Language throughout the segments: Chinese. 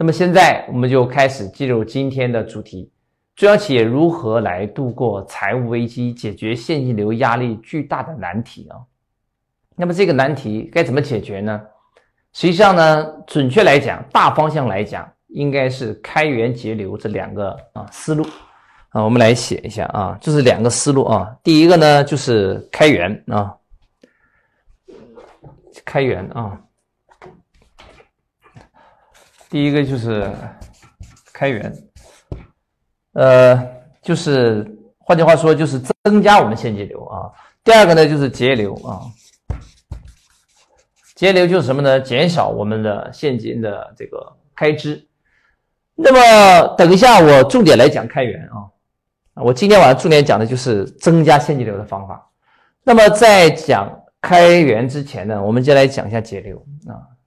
那么现在我们就开始进入今天的主题：中小企业如何来度过财务危机，解决现金流压力巨大的难题啊？那么这个难题该怎么解决呢？实际上呢，准确来讲，大方向来讲，应该是开源节流这两个啊思路啊，我们来写一下啊，就是两个思路啊。第一个呢，就是开源啊，开源啊。第一个就是开源，呃，就是换句话说，就是增加我们现金流啊。第二个呢，就是节流啊。节流就是什么呢？减少我们的现金的这个开支。那么等一下，我重点来讲开源啊。我今天晚上重点讲的就是增加现金流的方法。那么在讲开源之前呢，我们先来讲一下节流啊。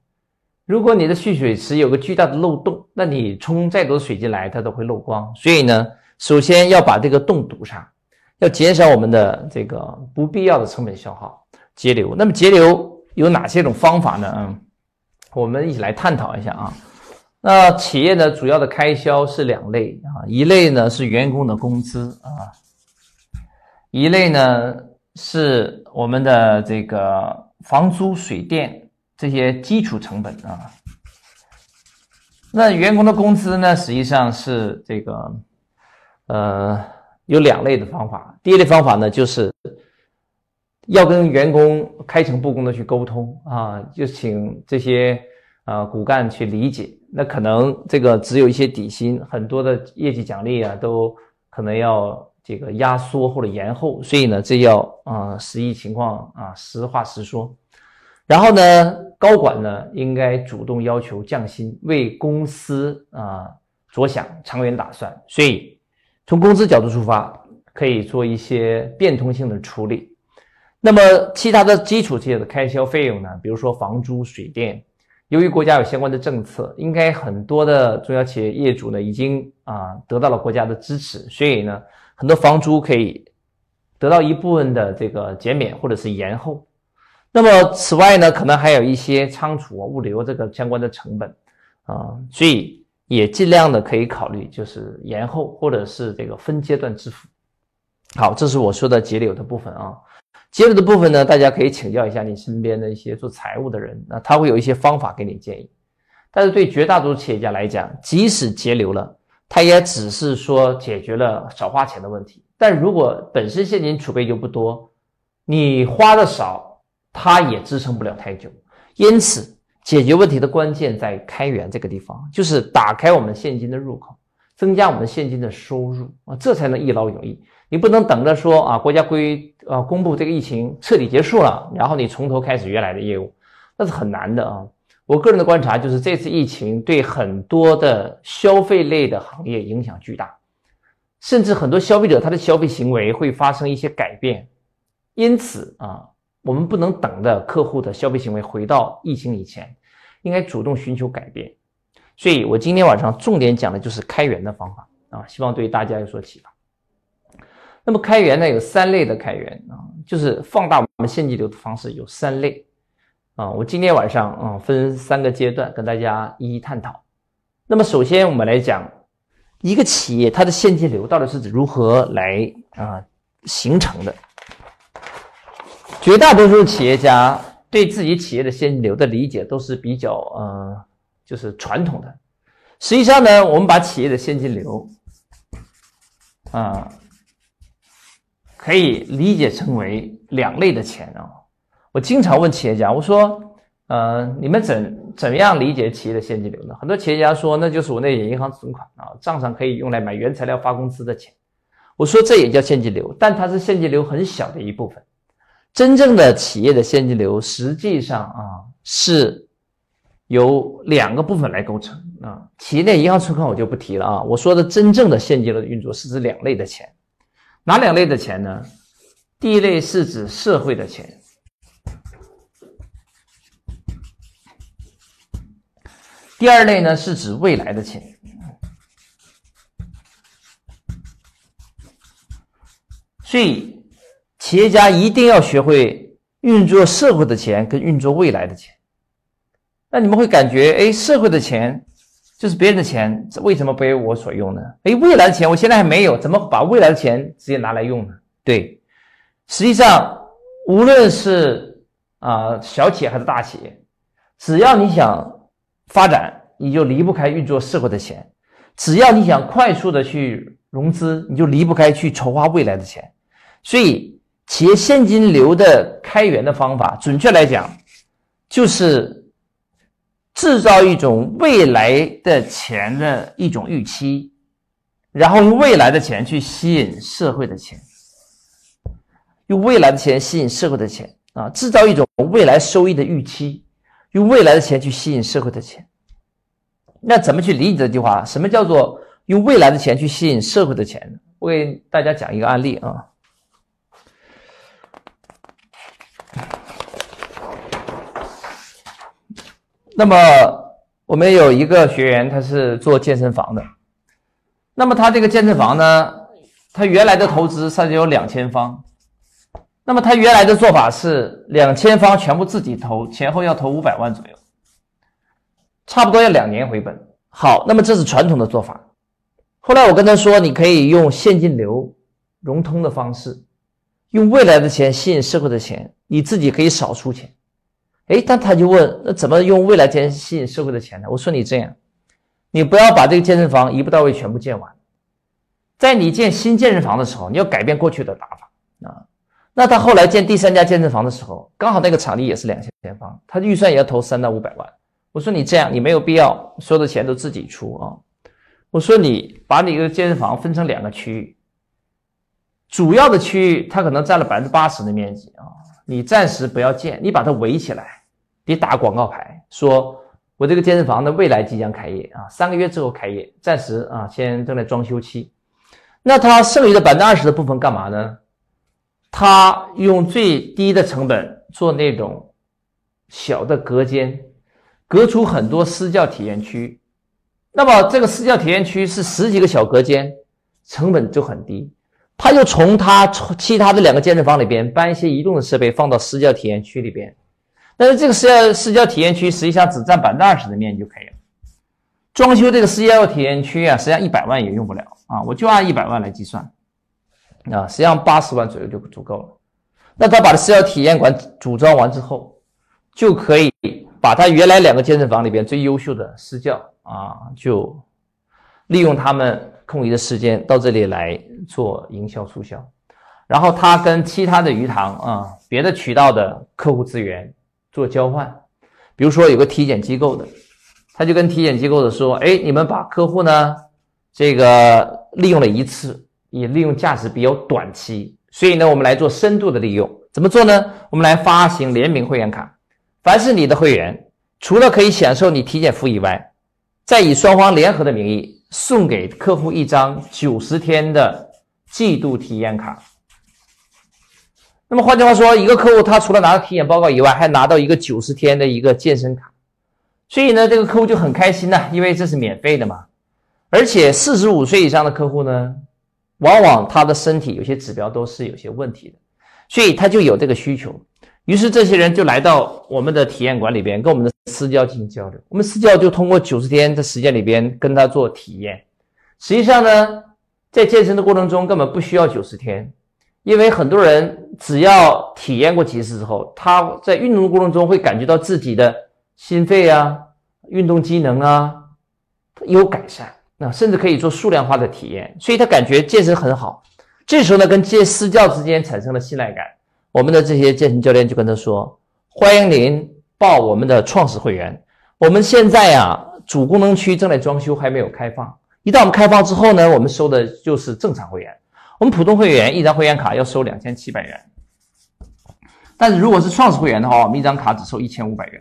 如果你的蓄水池有个巨大的漏洞，那你冲再多的水进来，它都会漏光。所以呢，首先要把这个洞堵上，要减少我们的这个不必要的成本消耗，节流。那么节流有哪些种方法呢？嗯，我们一起来探讨一下啊。那企业呢，主要的开销是两类啊，一类呢是员工的工资啊，一类呢是我们的这个房租、水电。这些基础成本啊，那员工的工资呢，实际上是这个，呃，有两类的方法。第一类方法呢，就是要跟员工开诚布公的去沟通啊，就请这些啊骨干去理解。那可能这个只有一些底薪，很多的业绩奖励啊，都可能要这个压缩或者延后。所以呢，这要啊实际情况啊实话实说。然后呢，高管呢应该主动要求降薪，为公司啊着想，长远打算。所以从工资角度出发，可以做一些变通性的处理。那么其他的基础企业的开销费用呢，比如说房租、水电，由于国家有相关的政策，应该很多的中小企业业主呢已经啊得到了国家的支持，所以呢很多房租可以得到一部分的这个减免或者是延后。那么此外呢，可能还有一些仓储、物流这个相关的成本啊，所以也尽量的可以考虑，就是延后或者是这个分阶段支付。好，这是我说的节流的部分啊。节流的部分呢，大家可以请教一下你身边的一些做财务的人，那他会有一些方法给你建议。但是对绝大多数企业家来讲，即使节流了，他也只是说解决了少花钱的问题。但如果本身现金储备就不多，你花的少。它也支撑不了太久，因此解决问题的关键在开源这个地方，就是打开我们现金的入口，增加我们现金的收入啊，这才能一劳永逸。你不能等着说啊，国家规啊公布这个疫情彻底结束了，然后你从头开始原来的业务，那是很难的啊。我个人的观察就是，这次疫情对很多的消费类的行业影响巨大，甚至很多消费者他的消费行为会发生一些改变，因此啊。我们不能等着客户的消费行为回到疫情以前，应该主动寻求改变。所以我今天晚上重点讲的就是开源的方法啊，希望对大家有所启发。那么开源呢，有三类的开源啊，就是放大我们现金流的方式有三类啊。我今天晚上啊分三个阶段跟大家一一探讨。那么首先我们来讲一个企业它的现金流到底是如何来啊形成的。绝大多数企业家对自己企业的现金流的理解都是比较呃，就是传统的。实际上呢，我们把企业的现金流啊，可以理解成为两类的钱啊。我经常问企业家，我说，呃，你们怎怎样理解企业的现金流呢？很多企业家说，那就是我那点银行存款啊，账上可以用来买原材料、发工资的钱。我说这也叫现金流，但它是现金流很小的一部分。真正的企业的现金流实际上啊是由两个部分来构成啊。企业内银行存款我就不提了啊。我说的真正的现金流的运作是指两类的钱，哪两类的钱呢？第一类是指社会的钱，第二类呢是指未来的钱。所以。企业家一定要学会运作社会的钱跟运作未来的钱。那你们会感觉，哎，社会的钱就是别人的钱为什么不为我所用呢？哎，未来的钱我现在还没有，怎么把未来的钱直接拿来用呢？对，实际上无论是啊小企业还是大企业，只要你想发展，你就离不开运作社会的钱；只要你想快速的去融资，你就离不开去筹划未来的钱。所以，企业现金流的开源的方法，准确来讲，就是。制造一种未来的钱的一种预期，然后用未来的钱去吸引社会的钱，用未来的钱吸引社会的钱啊！制造一种未来收益的预期，用未来的钱去吸引社会的钱。那怎么去理解这句话？什么叫做用未来的钱去吸引社会的钱呢？我给大家讲一个案例啊。那么我们有一个学员，他是做健身房的。那么他这个健身房呢，他原来的投资甚至有两千方。那么他原来的做法是两千方全部自己投，前后要投五百万左右，差不多要两年回本。好，那么这是传统的做法。后来我跟他说，你可以用现金流融通的方式，用未来的钱吸引社会的钱，你自己可以少出钱。哎，但他就问，那怎么用未来钱吸引社会的钱呢？我说你这样，你不要把这个健身房一步到位全部建完，在你建新健身房的时候，你要改变过去的打法啊。那他后来建第三家健身房的时候，刚好那个场地也是两千方，他预算也要投三到五百万。我说你这样，你没有必要所有的钱都自己出啊。我说你把你的健身房分成两个区域，主要的区域它可能占了百分之八十的面积啊，你暂时不要建，你把它围起来。得打广告牌，说我这个健身房的未来即将开业啊，三个月之后开业，暂时啊先正在装修期。那他剩余的百分之二十的部分干嘛呢？他用最低的成本做那种小的隔间，隔出很多私教体验区。那么这个私教体验区是十几个小隔间，成本就很低。他就从他其他的两个健身房里边搬一些移动的设备放到私教体验区里边。但是这个私教私教体验区实际上只占百分之二十的面积就可以了。装修这个私教体验区啊，实际上一百万也用不了啊，我就按一百万来计算啊，实际上八十万左右就足够了。那他把这私教体验馆组装完之后，就可以把他原来两个健身房里边最优秀的私教啊，就利用他们空余的时间到这里来做营销促销，然后他跟其他的鱼塘啊，别的渠道的客户资源。做交换，比如说有个体检机构的，他就跟体检机构的说：“哎，你们把客户呢，这个利用了一次，也利用价值比较短期，所以呢，我们来做深度的利用。怎么做呢？我们来发行联名会员卡，凡是你的会员，除了可以享受你体检服务以外，再以双方联合的名义送给客户一张九十天的季度体验卡。”那么换句话说，一个客户他除了拿到体检报告以外，还拿到一个九十天的一个健身卡，所以呢，这个客户就很开心呐，因为这是免费的嘛。而且四十五岁以上的客户呢，往往他的身体有些指标都是有些问题的，所以他就有这个需求。于是这些人就来到我们的体验馆里边，跟我们的私教进行交流。我们私教就通过九十天的时间里边跟他做体验。实际上呢，在健身的过程中根本不需要九十天。因为很多人只要体验过几次之后，他在运动的过程中会感觉到自己的心肺啊、运动机能啊有改善，那甚至可以做数量化的体验，所以他感觉健身很好。这时候呢，跟健私教之间产生了信赖感，我们的这些健身教练就跟他说：“欢迎您报我们的创始会员。我们现在呀，主功能区正在装修，还没有开放。一旦我们开放之后呢，我们收的就是正常会员。”我们普通会员一张会员卡要收两千七百元，但是如果是创始会员的话，我们一张卡只收一千五百元。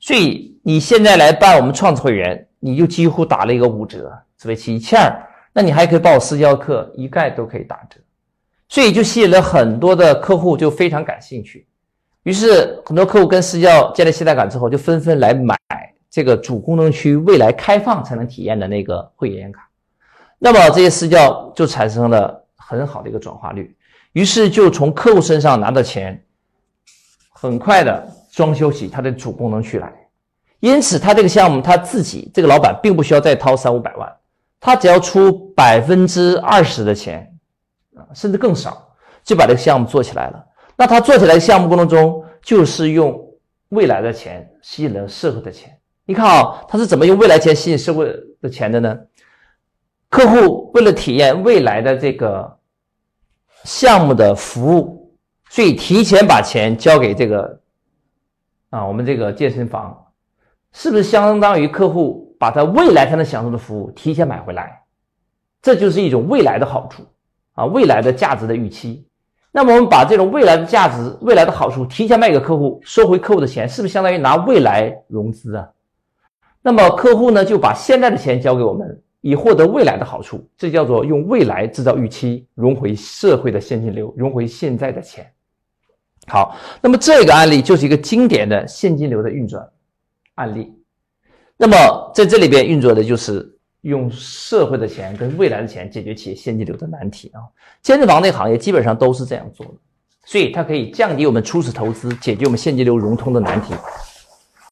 所以你现在来办我们创始会员，你就几乎打了一个五折，只为七千二。那你还可以报私教课，一概都可以打折。所以就吸引了很多的客户，就非常感兴趣。于是很多客户跟私教建立信赖感之后，就纷纷来买这个主功能区未来开放才能体验的那个会员卡。那么这些私教就产生了。很好的一个转化率，于是就从客户身上拿到钱，很快的装修起它的主功能区来。因此他这个项目他自己这个老板并不需要再掏三五百万，他只要出百分之二十的钱啊，甚至更少，就把这个项目做起来了。那他做起来项目过程中，就是用未来的钱吸引了社会的钱。你看啊，他是怎么用未来钱吸引社会的钱的呢？客户为了体验未来的这个项目的服务，所以提前把钱交给这个啊，我们这个健身房，是不是相当于客户把他未来才能享受的服务提前买回来？这就是一种未来的好处啊，未来的价值的预期。那么我们把这种未来的价值、未来的好处提前卖给客户，收回客户的钱，是不是相当于拿未来融资啊？那么客户呢，就把现在的钱交给我们，以获得未来的好处，这叫做用未来制造预期，融回社会的现金流，融回现在的钱。好，那么这个案例就是一个经典的现金流的运转案例。那么在这里边运作的就是。用社会的钱跟未来的钱解决企业现金流的难题啊！健身房这个行业基本上都是这样做的，所以它可以降低我们初始投资，解决我们现金流融通的难题。